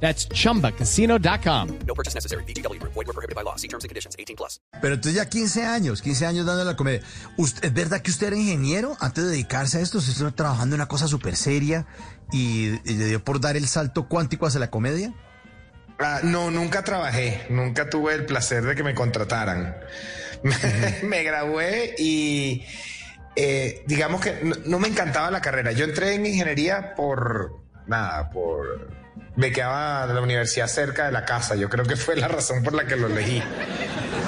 That's chumbacasino.com. No purchase necessary. BGW. Void were prohibited by law. See terms and conditions. 18 plus. Pero entonces ya 15 años, 15 años dando la comedia. ¿Usted- ¿Es verdad que usted era ingeniero antes de dedicarse a esto? ¿Usted estuvo trabajando en una cosa súper seria y, y le dio por dar el salto cuántico hacia la comedia? Ah, no, nunca trabajé, nunca tuve el placer de que me contrataran. me gradué y eh, digamos que no, no me encantaba la carrera. Yo entré en ingeniería por nada, por me quedaba de la universidad cerca de la casa. Yo creo que fue la razón por la que lo elegí.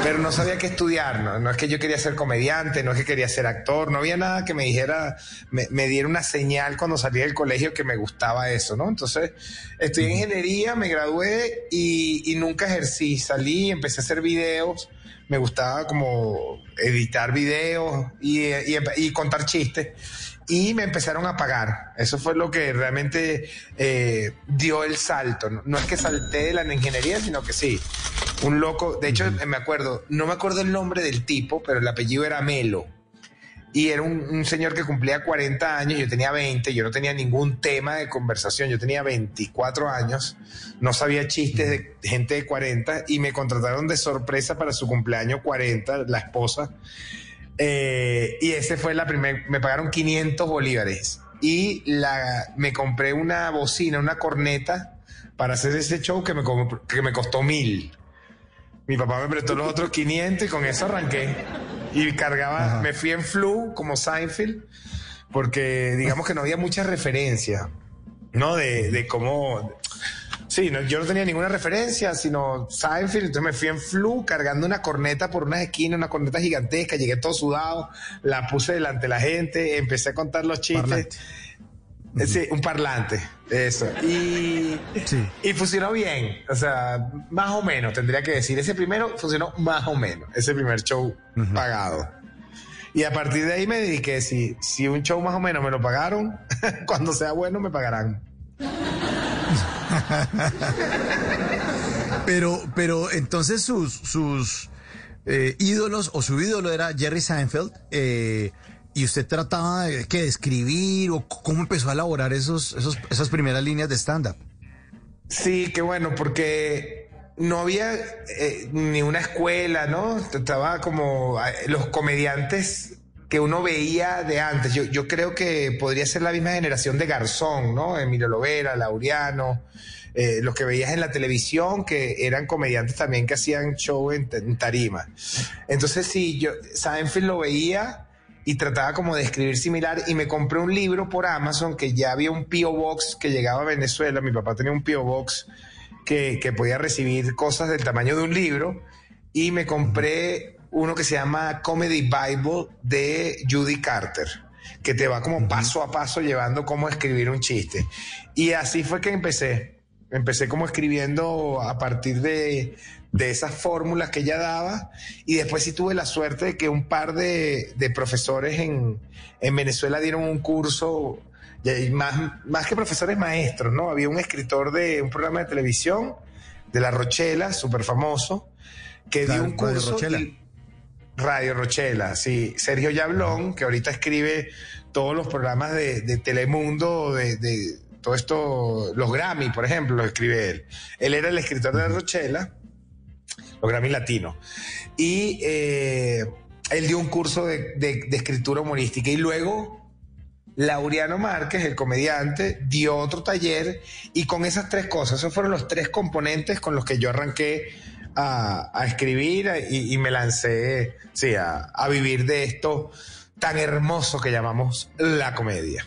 Pero no sabía qué estudiar, ¿no? No es que yo quería ser comediante, no es que quería ser actor, no había nada que me dijera, me, me diera una señal cuando salí del colegio que me gustaba eso, ¿no? Entonces, estudié ingeniería, me gradué y, y nunca ejercí. Salí, empecé a hacer videos, me gustaba como editar videos y, y- y contar chistes. Y me empezaron a pagar. Eso fue lo que realmente eh, dio el salto. No, no es que salté de la ingeniería, sino que sí. Un loco, de hecho, me acuerdo, no me acuerdo el nombre del tipo, pero el apellido era Melo. Y era un, un señor que cumplía 40 años, yo tenía 20, yo no tenía ningún tema de conversación, yo tenía 24 años, no sabía chistes de gente de 40 y me contrataron de sorpresa para su cumpleaños 40, la esposa. Eh, y ese fue la primera, me pagaron 500 bolívares y la, me compré una bocina, una corneta para hacer ese show que me, que me costó mil. Mi papá me prestó los otros 500 y con eso arranqué. Y cargaba, me fui en flu como Seinfeld, porque digamos que no había mucha referencia, ¿no? De, de cómo... Sí, no, yo no tenía ninguna referencia, sino Seinfeld, entonces me fui en flu cargando una corneta por unas esquinas, una corneta gigantesca, llegué todo sudado, la puse delante de la gente, empecé a contar los chistes. Parlante. Eh, Sí, un parlante, eso. Y, Sí. y funcionó bien, o sea, más o menos, tendría que decir. Ese primero funcionó más o menos, ese primer show pagado. Y a partir de ahí me dediqué, si, si un show más o menos me lo pagaron, cuando sea bueno me pagarán. Pero, pero entonces sus, sus eh, ídolos o su ídolo era Jerry Seinfeld eh, y usted trataba de, ¿qué, escribir o cómo empezó a elaborar esos, esos, esas primeras líneas de stand-up. Sí, qué bueno, porque no había eh, ni una escuela, ¿no? Estaba como los comediantes que uno veía de antes. Yo, yo creo que podría ser la misma generación de Garzón, ¿no? Emilio Lovera, Laureano, eh, los que veías en la televisión, que eran comediantes también que hacían show en, en tarima. Entonces, sí, yo Seinfeld lo veía y trataba como de escribir similar y me compré un libro por Amazon que ya había un P.O. Box que llegaba a Venezuela, mi papá tenía un P.O. Box que, que podía recibir cosas del tamaño de un libro y me compré uno que se llama Comedy Bible de Judy Carter que te va como paso a paso llevando cómo escribir un chiste y así fue que empecé empecé como escribiendo a partir de, de esas fórmulas que ella daba y después sí tuve la suerte de que un par de, de profesores en, en Venezuela dieron un curso, y más, más que profesores maestros, ¿no? Había un escritor de un programa de televisión de La Rochela, súper famoso, que dio un Radio curso... Rochela. y- Radio Rochela, sí. Sergio Yablón, que ahorita escribe todos los programas de, de Telemundo, de, de todo esto, los Grammy, por ejemplo, los escribe él. Él era el escritor de Rochela, los Grammy latinos. Y eh, él dio un curso de, de- de escritura humorística y luego Laureano Márquez, el comediante, dio otro taller y con esas tres cosas, esos fueron los tres componentes con los que yo arranqué a, a escribir a- y, y me lancé sí, a, a vivir de esto tan hermoso que llamamos la comedia.